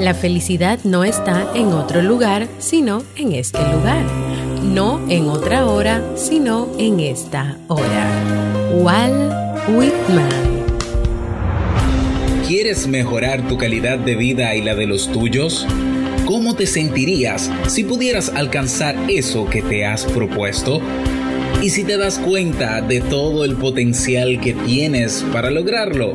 La felicidad no está en otro lugar, sino en este lugar. No en otra hora, sino en esta hora. Walt Whitman. ¿Quieres mejorar tu calidad de vida y la de los tuyos? ¿Cómo te sentirías si pudieras alcanzar eso que te has propuesto? ¿Y si te das cuenta de todo el potencial que tienes para lograrlo?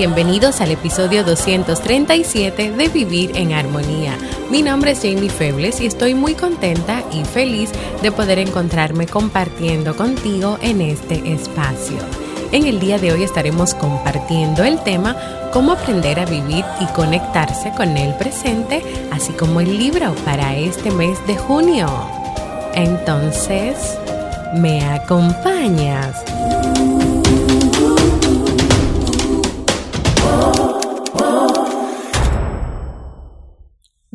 Bienvenidos al episodio 237 de Vivir en Armonía. Mi nombre es Jamie Febles y estoy muy contenta y feliz de poder encontrarme compartiendo contigo en este espacio. En el día de hoy estaremos compartiendo el tema Cómo aprender a vivir y conectarse con el presente, así como el libro para este mes de junio. Entonces, ¿me acompañas?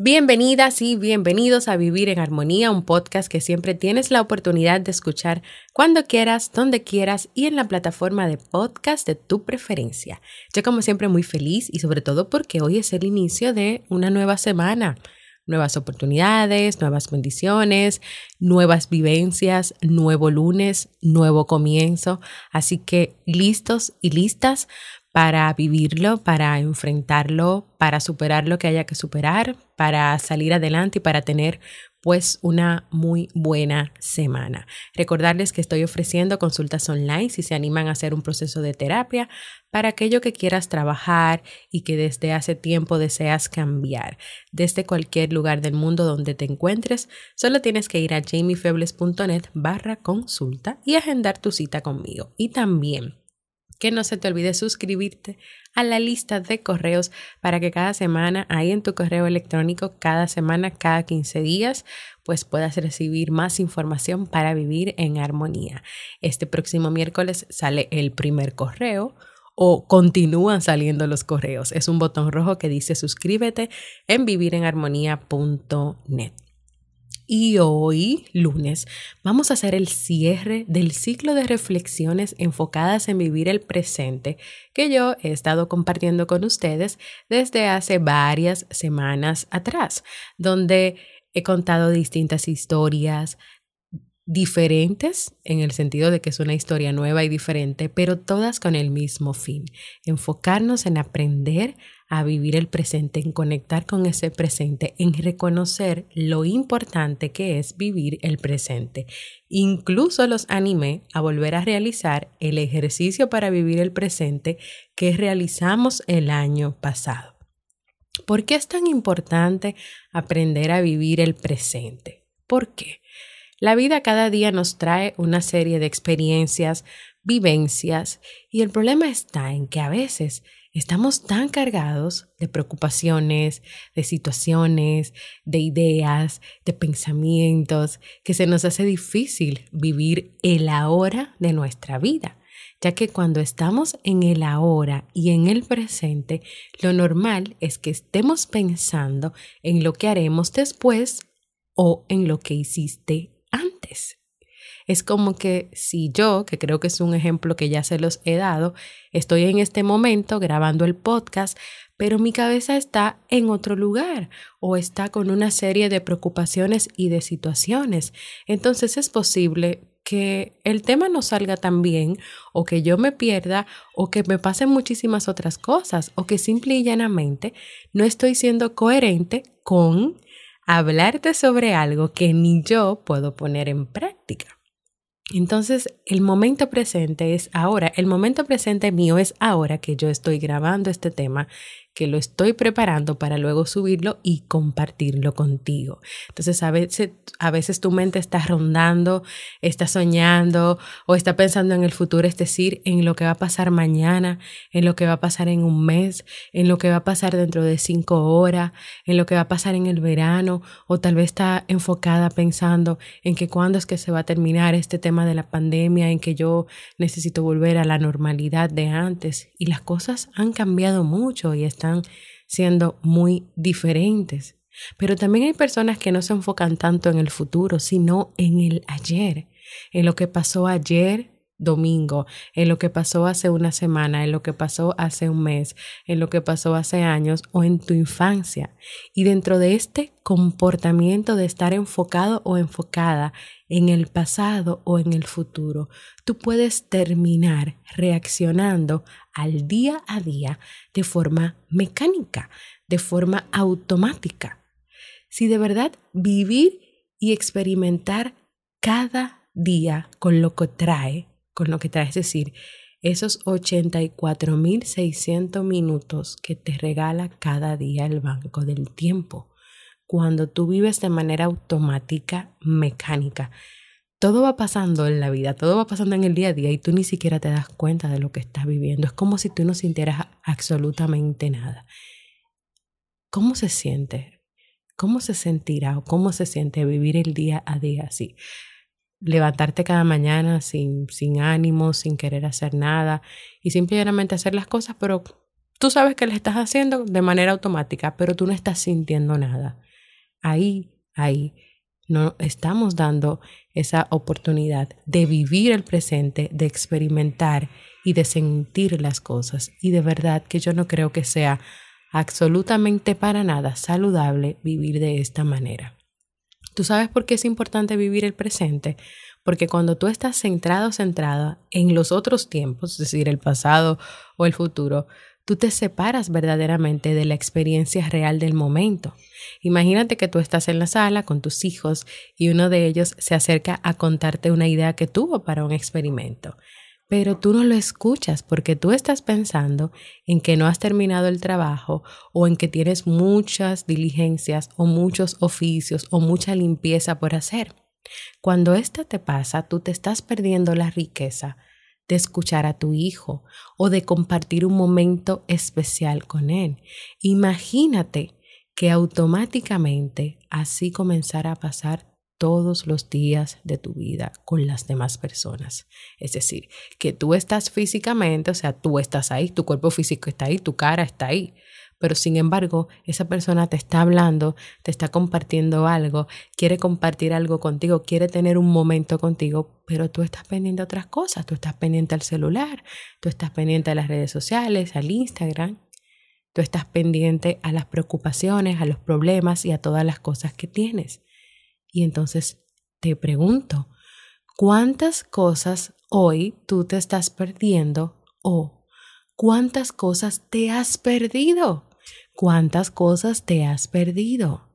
Bienvenidas y bienvenidos a Vivir en Armonía, un podcast que siempre tienes la oportunidad de escuchar cuando quieras, donde quieras y en la plataforma de podcast de tu preferencia. Yo como siempre muy feliz y sobre todo porque hoy es el inicio de una nueva semana. Nuevas oportunidades, nuevas bendiciones, nuevas vivencias, nuevo lunes, nuevo comienzo. Así que listos y listas para vivirlo, para enfrentarlo, para superar lo que haya que superar, para salir adelante y para tener pues una muy buena semana. Recordarles que estoy ofreciendo consultas online si se animan a hacer un proceso de terapia para aquello que quieras trabajar y que desde hace tiempo deseas cambiar. Desde cualquier lugar del mundo donde te encuentres, solo tienes que ir a jamiefebles.net barra consulta y agendar tu cita conmigo. Y también que no se te olvide suscribirte a la lista de correos para que cada semana, ahí en tu correo electrónico, cada semana, cada 15 días, pues puedas recibir más información para vivir en armonía. Este próximo miércoles sale el primer correo o continúan saliendo los correos. Es un botón rojo que dice suscríbete en vivirenarmonía.net. Y hoy, lunes, vamos a hacer el cierre del ciclo de reflexiones enfocadas en vivir el presente que yo he estado compartiendo con ustedes desde hace varias semanas atrás, donde he contado distintas historias, diferentes en el sentido de que es una historia nueva y diferente, pero todas con el mismo fin, enfocarnos en aprender a vivir el presente, en conectar con ese presente, en reconocer lo importante que es vivir el presente. Incluso los animé a volver a realizar el ejercicio para vivir el presente que realizamos el año pasado. ¿Por qué es tan importante aprender a vivir el presente? ¿Por qué? La vida cada día nos trae una serie de experiencias, vivencias, y el problema está en que a veces estamos tan cargados de preocupaciones, de situaciones, de ideas, de pensamientos, que se nos hace difícil vivir el ahora de nuestra vida, ya que cuando estamos en el ahora y en el presente, lo normal es que estemos pensando en lo que haremos después o en lo que hiciste antes. Es como que si yo, que creo que es un ejemplo que ya se los he dado, estoy en este momento grabando el podcast, pero mi cabeza está en otro lugar o está con una serie de preocupaciones y de situaciones. Entonces es posible que el tema no salga tan bien o que yo me pierda o que me pasen muchísimas otras cosas o que simple y llanamente no estoy siendo coherente con hablarte sobre algo que ni yo puedo poner en práctica. Entonces, el momento presente es ahora. El momento presente mío es ahora que yo estoy grabando este tema que lo estoy preparando para luego subirlo y compartirlo contigo. Entonces a veces, a veces tu mente está rondando, está soñando o está pensando en el futuro, es decir, en lo que va a pasar mañana, en lo que va a pasar en un mes, en lo que va a pasar dentro de cinco horas, en lo que va a pasar en el verano o tal vez está enfocada pensando en que cuándo es que se va a terminar este tema de la pandemia, en que yo necesito volver a la normalidad de antes y las cosas han cambiado mucho y están siendo muy diferentes. Pero también hay personas que no se enfocan tanto en el futuro, sino en el ayer, en lo que pasó ayer domingo, en lo que pasó hace una semana, en lo que pasó hace un mes, en lo que pasó hace años o en tu infancia. Y dentro de este comportamiento de estar enfocado o enfocada en el pasado o en el futuro, tú puedes terminar reaccionando al día a día de forma mecánica, de forma automática. Si de verdad vivir y experimentar cada día con lo que trae con lo que trae, es decir, esos 84.600 minutos que te regala cada día el banco del tiempo. Cuando tú vives de manera automática, mecánica, todo va pasando en la vida, todo va pasando en el día a día y tú ni siquiera te das cuenta de lo que estás viviendo. Es como si tú no sintieras absolutamente nada. ¿Cómo se siente? ¿Cómo se sentirá o cómo se siente vivir el día a día así? levantarte cada mañana sin, sin ánimo, sin querer hacer nada y simplemente hacer las cosas, pero tú sabes que las estás haciendo de manera automática, pero tú no estás sintiendo nada. Ahí, ahí, no estamos dando esa oportunidad de vivir el presente, de experimentar y de sentir las cosas. Y de verdad que yo no creo que sea absolutamente para nada saludable vivir de esta manera. ¿Tú sabes por qué es importante vivir el presente? Porque cuando tú estás centrado centrada en los otros tiempos, es decir, el pasado o el futuro, tú te separas verdaderamente de la experiencia real del momento. Imagínate que tú estás en la sala con tus hijos y uno de ellos se acerca a contarte una idea que tuvo para un experimento pero tú no lo escuchas porque tú estás pensando en que no has terminado el trabajo o en que tienes muchas diligencias o muchos oficios o mucha limpieza por hacer. Cuando esto te pasa, tú te estás perdiendo la riqueza de escuchar a tu hijo o de compartir un momento especial con él. Imagínate que automáticamente así comenzara a pasar todos los días de tu vida con las demás personas. Es decir, que tú estás físicamente, o sea, tú estás ahí, tu cuerpo físico está ahí, tu cara está ahí, pero sin embargo, esa persona te está hablando, te está compartiendo algo, quiere compartir algo contigo, quiere tener un momento contigo, pero tú estás pendiente de otras cosas, tú estás pendiente al celular, tú estás pendiente a las redes sociales, al Instagram, tú estás pendiente a las preocupaciones, a los problemas y a todas las cosas que tienes. Y entonces te pregunto, ¿cuántas cosas hoy tú te estás perdiendo o cuántas cosas te has perdido? ¿Cuántas cosas te has perdido?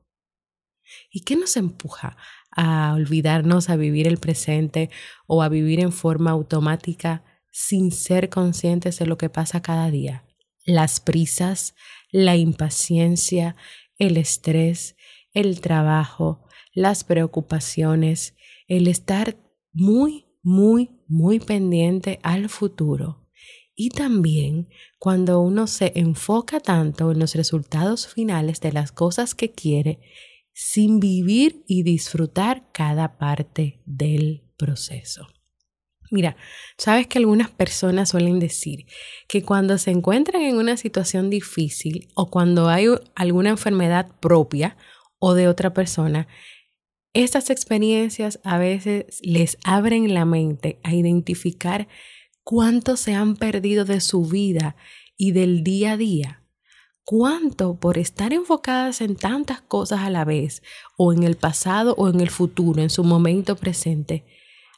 ¿Y qué nos empuja a olvidarnos a vivir el presente o a vivir en forma automática sin ser conscientes de lo que pasa cada día? Las prisas, la impaciencia, el estrés, el trabajo, las preocupaciones, el estar muy, muy, muy pendiente al futuro. Y también cuando uno se enfoca tanto en los resultados finales de las cosas que quiere, sin vivir y disfrutar cada parte del proceso. Mira, sabes que algunas personas suelen decir que cuando se encuentran en una situación difícil o cuando hay alguna enfermedad propia o de otra persona, estas experiencias a veces les abren la mente a identificar cuánto se han perdido de su vida y del día a día, cuánto por estar enfocadas en tantas cosas a la vez, o en el pasado o en el futuro, en su momento presente,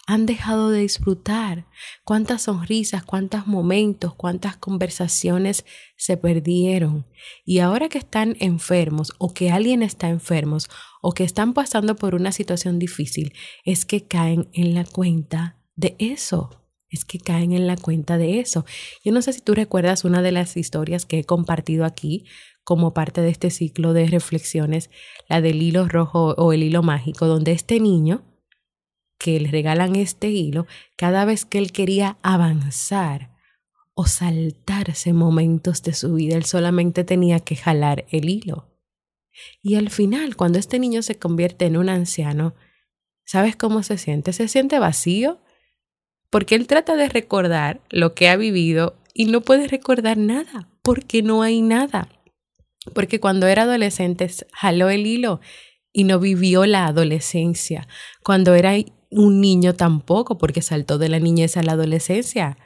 han dejado de disfrutar, cuántas sonrisas, cuántos momentos, cuántas conversaciones se perdieron. Y ahora que están enfermos o que alguien está enfermo o que están pasando por una situación difícil, es que caen en la cuenta de eso. Es que caen en la cuenta de eso. Yo no sé si tú recuerdas una de las historias que he compartido aquí como parte de este ciclo de reflexiones, la del hilo rojo o el hilo mágico, donde este niño que le regalan este hilo, cada vez que él quería avanzar o saltarse momentos de su vida, él solamente tenía que jalar el hilo. Y al final, cuando este niño se convierte en un anciano, ¿sabes cómo se siente? Se siente vacío, porque él trata de recordar lo que ha vivido y no puede recordar nada, porque no hay nada. Porque cuando era adolescente jaló el hilo y no vivió la adolescencia. Cuando era un niño tampoco, porque saltó de la niñez a la adolescencia.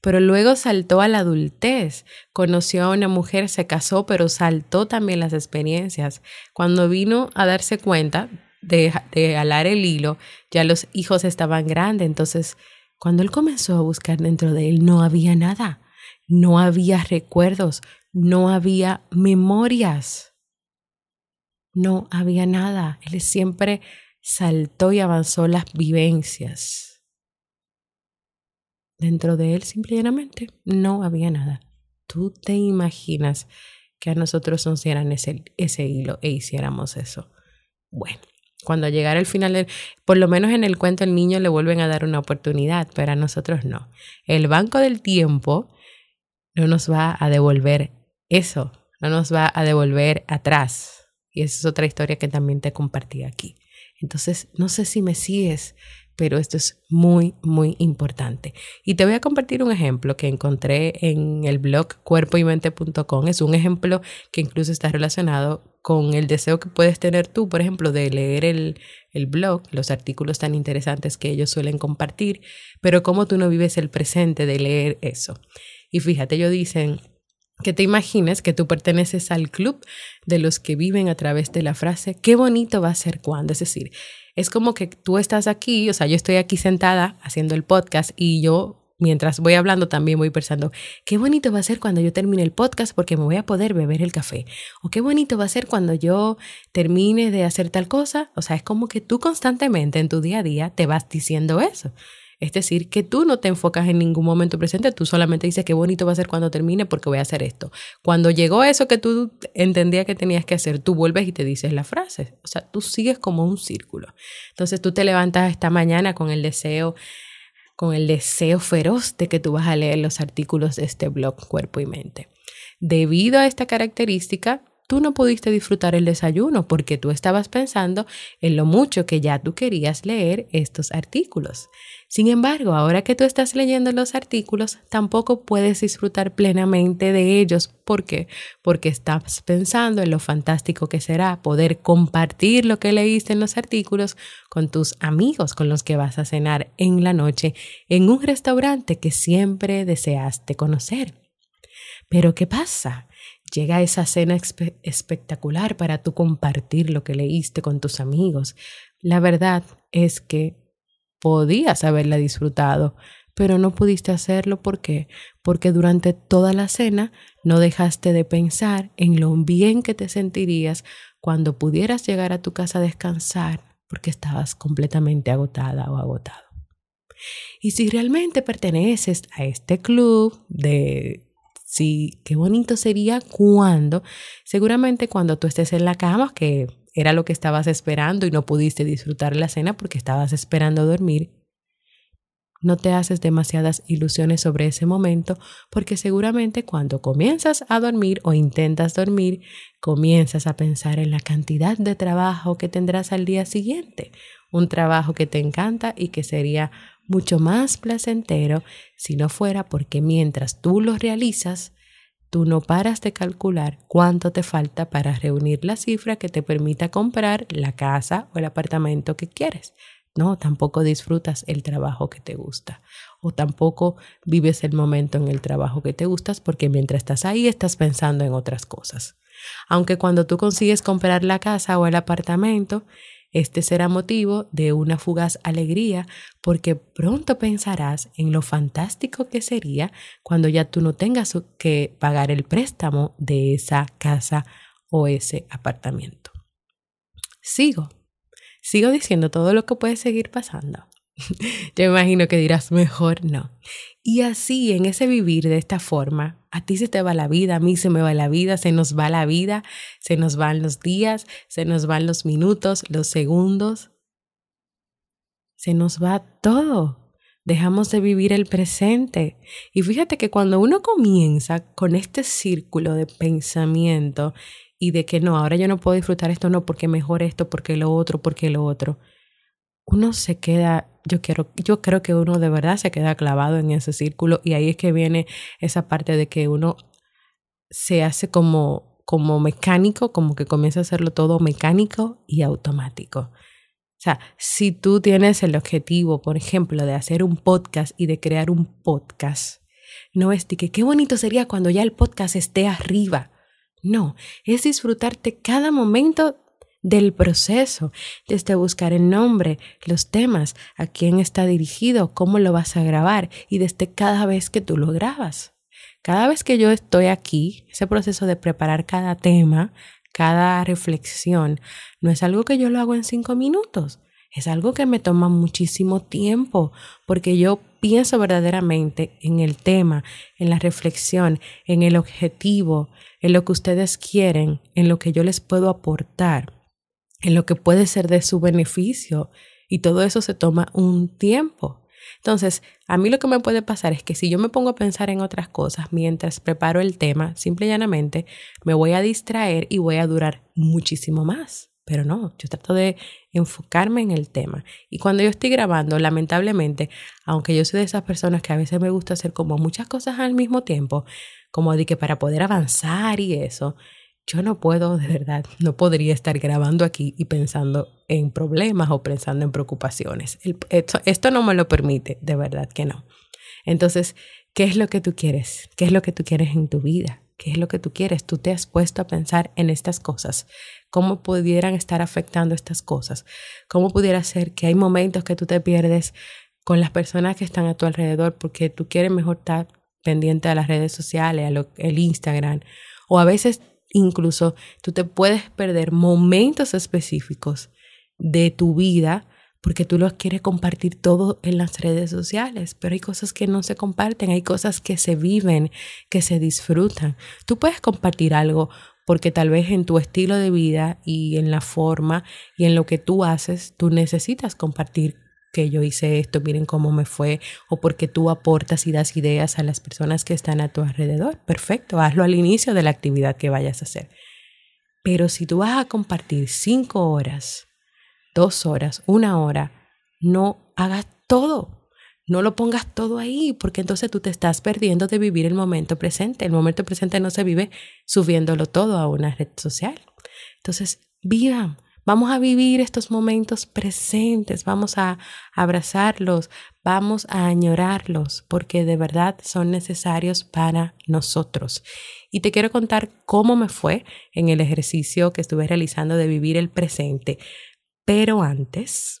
Pero luego saltó a la adultez, conoció a una mujer, se casó, pero saltó también las experiencias. Cuando vino a darse cuenta de, de alar el hilo, ya los hijos estaban grandes, entonces cuando él comenzó a buscar dentro de él no había nada, no había recuerdos, no había memorias, no había nada. Él siempre saltó y avanzó las vivencias. Dentro de él simplemente no había nada. Tú te imaginas que a nosotros nos dieran ese, ese hilo e hiciéramos eso. Bueno, cuando llegara el final, por lo menos en el cuento el niño le vuelven a dar una oportunidad, pero a nosotros no. El banco del tiempo no nos va a devolver eso, no nos va a devolver atrás. Y esa es otra historia que también te compartí aquí. Entonces, no sé si me sigues, pero esto es muy, muy importante. Y te voy a compartir un ejemplo que encontré en el blog cuerpoymente.com. Es un ejemplo que incluso está relacionado con el deseo que puedes tener tú, por ejemplo, de leer el, el blog, los artículos tan interesantes que ellos suelen compartir, pero cómo tú no vives el presente de leer eso. Y fíjate, ellos dicen, que te imagines que tú perteneces al club de los que viven a través de la frase, qué bonito va a ser cuando. Es decir, es como que tú estás aquí, o sea, yo estoy aquí sentada haciendo el podcast y yo mientras voy hablando también voy pensando, qué bonito va a ser cuando yo termine el podcast porque me voy a poder beber el café. O qué bonito va a ser cuando yo termine de hacer tal cosa. O sea, es como que tú constantemente en tu día a día te vas diciendo eso. Es decir, que tú no te enfocas en ningún momento presente, tú solamente dices qué bonito va a ser cuando termine porque voy a hacer esto. Cuando llegó eso que tú entendías que tenías que hacer, tú vuelves y te dices la frase. O sea, tú sigues como un círculo. Entonces tú te levantas esta mañana con el deseo con el deseo feroz de que tú vas a leer los artículos de este blog Cuerpo y Mente. Debido a esta característica, tú no pudiste disfrutar el desayuno porque tú estabas pensando en lo mucho que ya tú querías leer estos artículos. Sin embargo, ahora que tú estás leyendo los artículos, tampoco puedes disfrutar plenamente de ellos. ¿Por qué? Porque estás pensando en lo fantástico que será poder compartir lo que leíste en los artículos con tus amigos con los que vas a cenar en la noche en un restaurante que siempre deseaste conocer. Pero ¿qué pasa? Llega esa cena espectacular para tú compartir lo que leíste con tus amigos. La verdad es que podías haberla disfrutado, pero no pudiste hacerlo ¿por qué? Porque durante toda la cena no dejaste de pensar en lo bien que te sentirías cuando pudieras llegar a tu casa a descansar porque estabas completamente agotada o agotado. Y si realmente perteneces a este club de sí, qué bonito sería cuando, seguramente cuando tú estés en la cama, que era lo que estabas esperando y no pudiste disfrutar la cena porque estabas esperando dormir, no te haces demasiadas ilusiones sobre ese momento porque seguramente cuando comienzas a dormir o intentas dormir, comienzas a pensar en la cantidad de trabajo que tendrás al día siguiente, un trabajo que te encanta y que sería mucho más placentero si no fuera porque mientras tú lo realizas, tú no paras de calcular cuánto te falta para reunir la cifra que te permita comprar la casa o el apartamento que quieres. No, tampoco disfrutas el trabajo que te gusta o tampoco vives el momento en el trabajo que te gustas porque mientras estás ahí estás pensando en otras cosas. Aunque cuando tú consigues comprar la casa o el apartamento, Este será motivo de una fugaz alegría porque pronto pensarás en lo fantástico que sería cuando ya tú no tengas que pagar el préstamo de esa casa o ese apartamento. Sigo, sigo diciendo todo lo que puede seguir pasando. Yo imagino que dirás mejor no. Y así, en ese vivir de esta forma, a ti se te va la vida, a mí se me va la vida, se nos va la vida, se nos van los días, se nos van los minutos, los segundos. Se nos va todo. Dejamos de vivir el presente. Y fíjate que cuando uno comienza con este círculo de pensamiento y de que no, ahora yo no puedo disfrutar esto, no, porque mejor esto, porque lo otro, porque lo otro, uno se queda yo quiero, yo creo que uno de verdad se queda clavado en ese círculo y ahí es que viene esa parte de que uno se hace como, como mecánico, como que comienza a hacerlo todo mecánico y automático. O sea, si tú tienes el objetivo, por ejemplo, de hacer un podcast y de crear un podcast, no es de que qué bonito sería cuando ya el podcast esté arriba. No, es disfrutarte cada momento del proceso, desde buscar el nombre, los temas, a quién está dirigido, cómo lo vas a grabar y desde cada vez que tú lo grabas. Cada vez que yo estoy aquí, ese proceso de preparar cada tema, cada reflexión, no es algo que yo lo hago en cinco minutos, es algo que me toma muchísimo tiempo, porque yo pienso verdaderamente en el tema, en la reflexión, en el objetivo, en lo que ustedes quieren, en lo que yo les puedo aportar en lo que puede ser de su beneficio y todo eso se toma un tiempo. Entonces, a mí lo que me puede pasar es que si yo me pongo a pensar en otras cosas mientras preparo el tema, simple y llanamente me voy a distraer y voy a durar muchísimo más. Pero no, yo trato de enfocarme en el tema. Y cuando yo estoy grabando, lamentablemente, aunque yo soy de esas personas que a veces me gusta hacer como muchas cosas al mismo tiempo, como de que para poder avanzar y eso, yo no puedo, de verdad, no podría estar grabando aquí y pensando en problemas o pensando en preocupaciones. esto, no me lo permite, de verdad que no. Entonces, ¿qué es lo que tú quieres? ¿Qué es lo que tú quieres en tu vida? ¿Qué es lo que tú quieres? Tú te has puesto a pensar en estas cosas, cómo pudieran estar afectando estas cosas, cómo pudiera ser que hay momentos que tú te pierdes con las personas que están a tu alrededor porque tú quieres mejor estar pendiente a las redes sociales, a el Instagram, o a veces Incluso tú te puedes perder momentos específicos de tu vida porque tú los quieres compartir todo en las redes sociales, pero hay cosas que no se comparten, hay cosas que se viven, que se disfrutan. Tú puedes compartir algo porque tal vez en tu estilo de vida y en la forma y en lo que tú haces, tú necesitas compartir que yo hice esto, miren cómo me fue, o porque tú aportas y das ideas a las personas que están a tu alrededor. Perfecto, hazlo al inicio de la actividad que vayas a hacer. Pero si tú vas a compartir cinco horas, dos horas, una hora, no hagas todo. No lo pongas todo ahí, porque entonces tú te estás perdiendo de vivir el momento presente. El momento presente no se vive subiéndolo todo a una red social. Entonces, vivan, Vamos a vivir estos momentos presentes, vamos a abrazarlos, vamos a añorarlos, porque de verdad son necesarios para nosotros. Y te quiero contar cómo me fue en el ejercicio que estuve realizando de vivir el presente. Pero antes,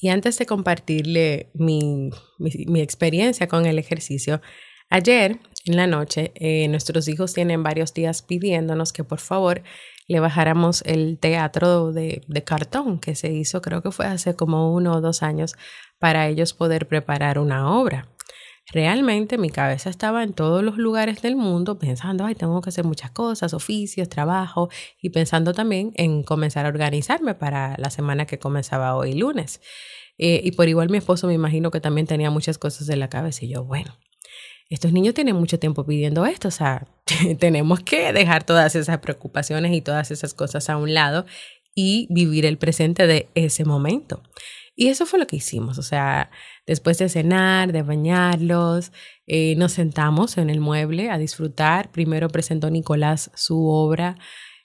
Y antes de compartirle mi, experiencia con el ejercicio, ayer en la noche eh, nuestros hijos tienen varios días pidiéndonos que por favor le bajáramos el teatro de, de cartón que se hizo, creo que fue hace como uno o dos años, para ellos poder preparar una obra. Realmente mi cabeza estaba en todos los lugares del mundo pensando, ay, tengo que hacer muchas cosas, oficios, trabajo, y pensando también en comenzar a organizarme para la semana que comenzaba hoy lunes. Eh, y por igual mi esposo me imagino que también tenía muchas cosas en la cabeza y yo, bueno, estos niños tienen mucho tiempo pidiendo esto, o sea, tenemos que dejar todas esas preocupaciones y todas esas cosas a un lado y vivir el presente de ese momento. Y eso fue lo que hicimos, o sea, después de cenar, de bañarlos, eh, nos sentamos en el mueble a disfrutar. Primero presentó Nicolás su obra,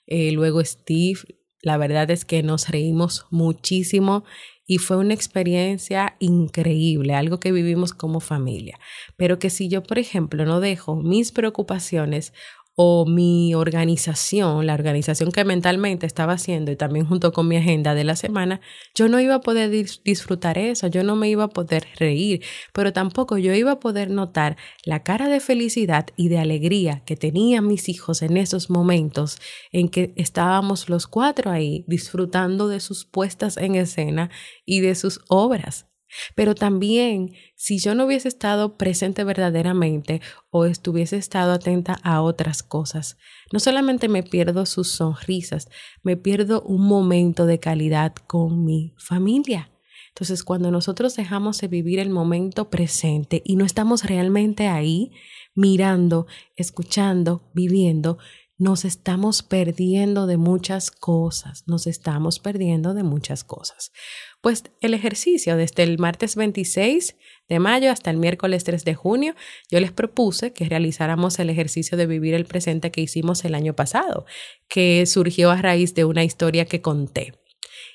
eh, luego Steve. La verdad es que nos reímos muchísimo y fue una experiencia increíble, algo que vivimos como familia. Pero que si yo, por ejemplo, no dejo mis preocupaciones o mi organización, la organización que mentalmente estaba haciendo y también junto con mi agenda de la semana, yo no iba a poder disfrutar eso, yo no me iba a poder reír, pero tampoco yo iba a poder notar la cara de felicidad y de alegría que tenían mis hijos en esos momentos en que estábamos los cuatro ahí disfrutando de sus puestas en escena y de sus obras. Pero también, si yo no hubiese estado presente verdaderamente o estuviese estado atenta a otras cosas, no solamente me pierdo sus sonrisas, me pierdo un momento de calidad con mi familia. Entonces, cuando nosotros dejamos de vivir el momento presente y no estamos realmente ahí, mirando, escuchando, viviendo, nos estamos perdiendo de muchas cosas, nos estamos perdiendo de muchas cosas. Pues el ejercicio desde el martes 26 de mayo hasta el miércoles 3 de junio, yo les propuse que realizáramos el ejercicio de vivir el presente que hicimos el año pasado, que surgió a raíz de una historia que conté.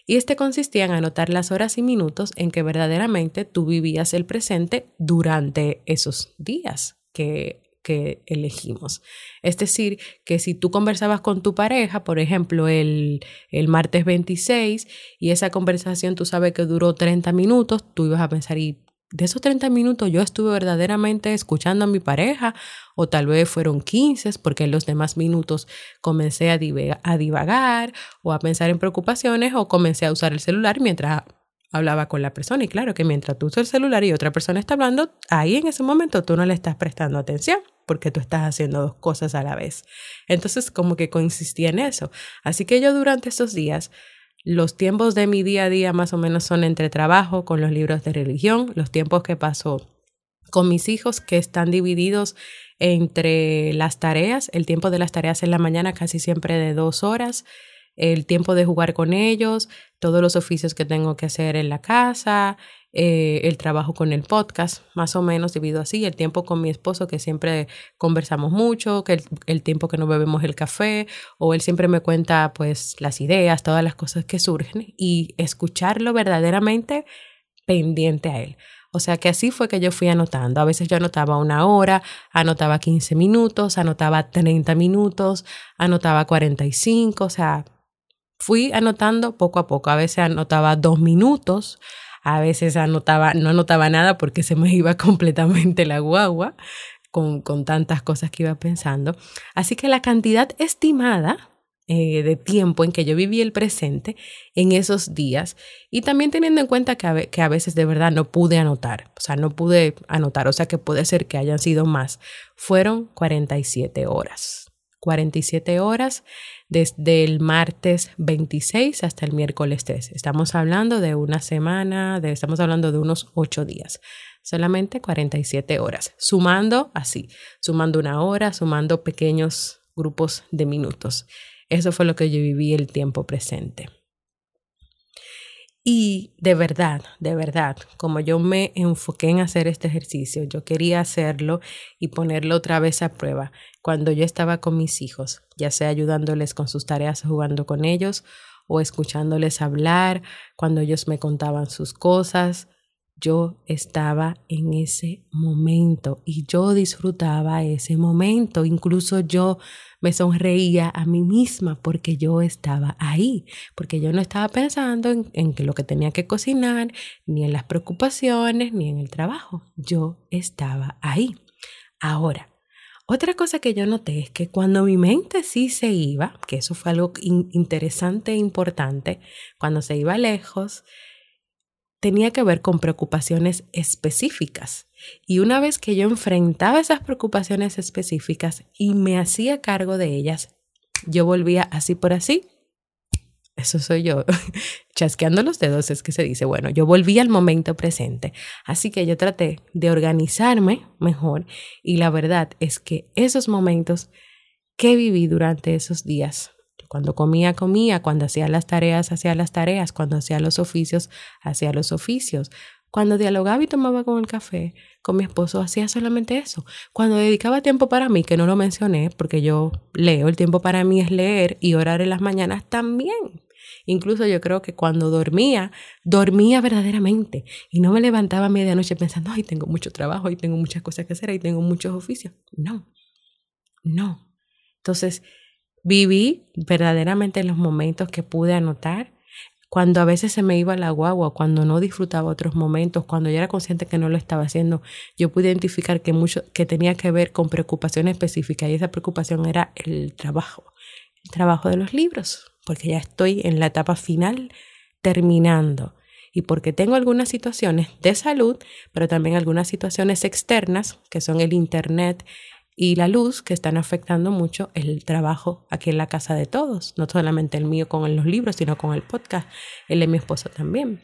Y este consistía en anotar las horas y minutos en que verdaderamente tú vivías el presente durante esos días que que elegimos. Es decir, que si tú conversabas con tu pareja, por ejemplo, el, el martes 26, y esa conversación tú sabes que duró 30 minutos, tú ibas a pensar, y de esos 30 minutos yo estuve verdaderamente escuchando a mi pareja, o tal vez fueron 15, porque en los demás minutos comencé a, a divagar o a pensar en preocupaciones, o comencé a usar el celular mientras hablaba con la persona. Y claro que mientras tú usas el celular y otra persona está hablando, ahí en ese momento tú no le estás prestando atención porque tú estás haciendo dos cosas a la vez. Entonces como que consistía en eso. Así que yo durante esos días, los tiempos de mi día a día más o menos son entre trabajo con los libros de religión, los tiempos que paso con mis hijos que están divididos entre las tareas, el tiempo de las tareas en la mañana casi siempre de dos horas, el tiempo de jugar con ellos, todos los oficios que tengo que hacer en la casa, eh, el trabajo con el podcast, más o menos divido así, el tiempo con mi esposo, que siempre conversamos mucho, que el, tiempo que no bebemos el café, o él siempre me cuenta pues las ideas, todas las cosas que surgen, y escucharlo verdaderamente pendiente a él. O sea que así fue que yo fui anotando. A veces yo anotaba una hora, anotaba 15 minutos, anotaba 30 minutos, anotaba 45, o sea, fui anotando poco a poco. A veces anotaba dos minutos, a veces anotaba, no anotaba nada porque se me iba completamente la guagua con, con tantas cosas que iba pensando. Así que la cantidad estimada eh, de tiempo en que yo viví el presente en esos días y también teniendo en cuenta que a, que a, veces de verdad no pude anotar, o sea, no pude anotar, o sea que puede ser que hayan sido más, fueron 47 horas. 47 horas desde el martes 26 hasta el miércoles 3. Estamos hablando de una semana, estamos hablando de unos 8 días, solamente 47 horas, sumando así, sumando una hora, sumando pequeños grupos de minutos. Eso fue lo que yo viví el tiempo presente. Y de verdad, de verdad, como yo me enfoqué en hacer este ejercicio, yo quería hacerlo y ponerlo otra vez a prueba cuando yo estaba con mis hijos, ya sea ayudándoles con sus tareas, jugando con ellos o escuchándoles hablar, cuando ellos me contaban sus cosas, yo estaba en ese momento y yo disfrutaba ese momento. Incluso yo me sonreía a mí misma porque yo estaba ahí, porque yo no estaba pensando en, en lo que tenía que cocinar, ni en las preocupaciones, ni en el trabajo. Yo estaba ahí. Ahora, otra cosa que yo noté es que cuando mi mente sí se iba, que eso fue algo interesante e importante, cuando se iba lejos, tenía que ver con preocupaciones específicas. Y una vez que yo enfrentaba esas preocupaciones específicas y me hacía cargo de ellas, yo volvía así por así. Eso soy yo, chasqueando los dedos es que se dice, bueno, yo volví al momento presente. Así que yo traté de organizarme mejor y la verdad es que esos momentos que viví durante esos días cuando comía, comía, cuando hacía las tareas, hacía las tareas, cuando hacía los oficios, hacía los oficios. Cuando dialogaba y tomaba con el café con mi esposo, hacía solamente eso. Cuando dedicaba tiempo para mí, que no lo mencioné porque yo leo, el tiempo para mí es leer y orar en las mañanas también. Incluso yo creo que cuando dormía, dormía verdaderamente y no me levantaba a medianoche pensando, ay, tengo mucho trabajo y tengo muchas cosas que hacer y tengo muchos oficios. No, no. Entonces, Viví verdaderamente los momentos que pude anotar, cuando a veces se me iba la guagua, cuando no disfrutaba otros momentos, cuando yo era consciente que no lo estaba haciendo, yo pude identificar que mucho que tenía que ver con preocupaciones específicas y esa preocupación era el trabajo, el trabajo de los libros, porque ya estoy en la etapa final terminando. Y porque tengo algunas situaciones de salud, pero también algunas situaciones externas, que son el Internet y la luz que están afectando mucho el trabajo aquí en la casa de todos, no solamente el mío con los libros, sino con el podcast, el de mi esposo también.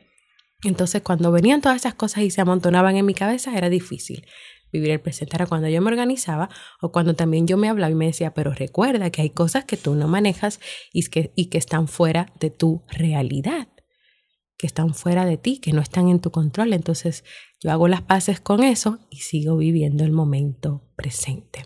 Entonces, cuando venían todas esas cosas y se amontonaban en mi cabeza, era difícil vivir el presente. Era cuando yo me organizaba o cuando también yo me hablaba y me decía, pero recuerda que hay cosas que tú no manejas y que, y que están fuera de tu realidad, que están fuera de ti, que no están en tu control. Entonces, yo hago las paces con eso y sigo viviendo el momento presente.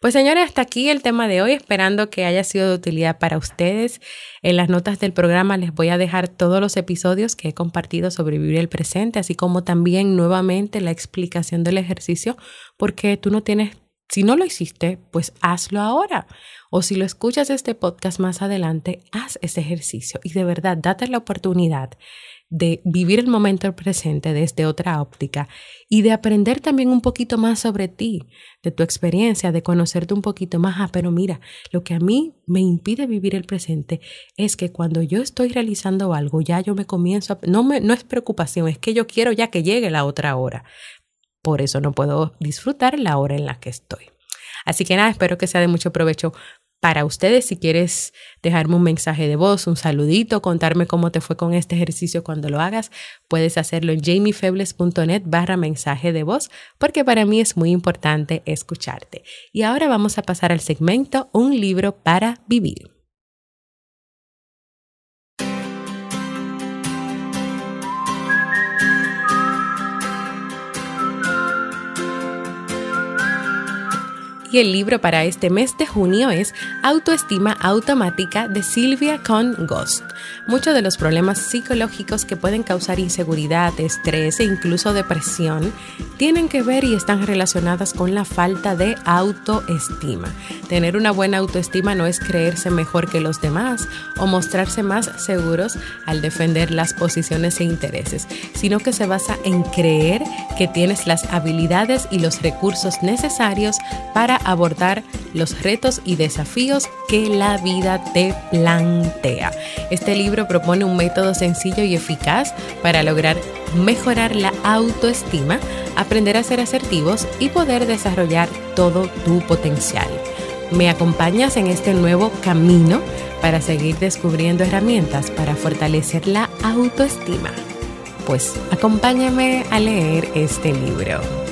Pues señores, hasta aquí el tema de hoy, esperando que haya sido de utilidad para ustedes. En las notas del programa les voy a dejar todos los episodios que he compartido sobre vivir el presente, así como también nuevamente la explicación del ejercicio, porque tú no tienes, si no lo hiciste, pues hazlo ahora. O si lo escuchas este podcast más adelante, haz ese ejercicio y de verdad date la oportunidad de vivir el momento presente desde otra óptica y de aprender también un poquito más sobre ti, de tu experiencia, de conocerte un poquito más. Ah, pero mira, lo que a mí me impide vivir el presente es que cuando yo estoy realizando algo, ya yo me comienzo a... No, me, no es preocupación, es que yo quiero ya que llegue la otra hora. Por eso no puedo disfrutar la hora en la que estoy. Así que nada, espero que sea de mucho provecho para ustedes. Si quieres dejarme un mensaje de voz, un saludito, contarme cómo te fue con este ejercicio cuando lo hagas, puedes hacerlo en jamiefebles.net barra mensaje de voz, porque para mí es muy importante escucharte. Y ahora vamos a pasar al segmento Un libro para vivir. El libro para este mes de junio es Autoestima Automática de Silvia Con Ghost. Muchos de los problemas psicológicos que pueden causar inseguridad, estrés e incluso depresión tienen que ver y están relacionadas con la falta de autoestima. Tener una buena autoestima no es creerse mejor que los demás o mostrarse más seguros al defender las posiciones e intereses, sino que se basa en creer que tienes las habilidades y los recursos necesarios para abordar los retos y desafíos que la vida te plantea. Este libro propone un método sencillo y eficaz para lograr mejorar la autoestima, aprender a ser asertivos y poder desarrollar todo tu potencial. ¿Me acompañas en este nuevo camino para seguir descubriendo herramientas para fortalecer la autoestima? Pues acompáñame a leer este libro.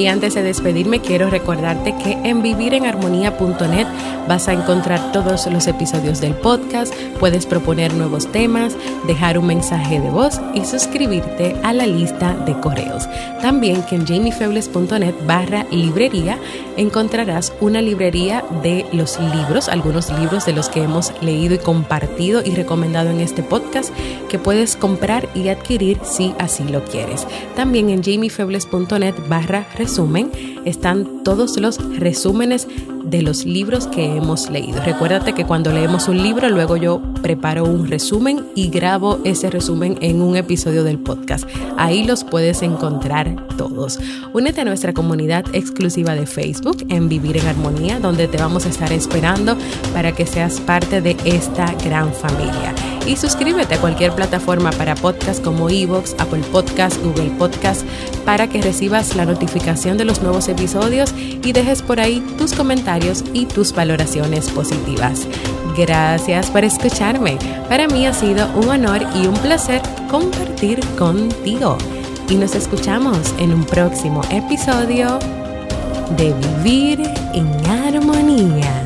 Y antes de despedirme, quiero recordarte que en vivirenharmonía.net vas a encontrar todos los episodios del podcast, puedes proponer nuevos temas, dejar un mensaje de voz y suscribirte a la lista de correos. También que en jamiefebles.net barra librería encontrarás una librería de los libros, algunos libros de los que hemos leído y compartido y recomendado en este podcast que puedes comprar y adquirir si así lo quieres. También en jamiefebles.net barra resumen están todos los resúmenes de los libros que hemos leído. Recuérdate que cuando leemos un libro, luego yo preparo un resumen y grabo ese resumen en un episodio del podcast. Ahí los puedes encontrar todos. Únete a nuestra comunidad exclusiva de Facebook en Vivir en Armonía, donde te vamos a estar esperando para que seas parte de esta gran familia. Y suscríbete a cualquier plataforma para podcast como Evox, Apple Podcast, Google Podcast, para que recibas la notificación de los nuevos episodios y dejes por ahí tus comentarios y tus valoraciones positivas. Gracias por escucharme. Para mí ha sido un honor y un placer compartir contigo. Y nos escuchamos en un próximo episodio de Vivir en Armonía.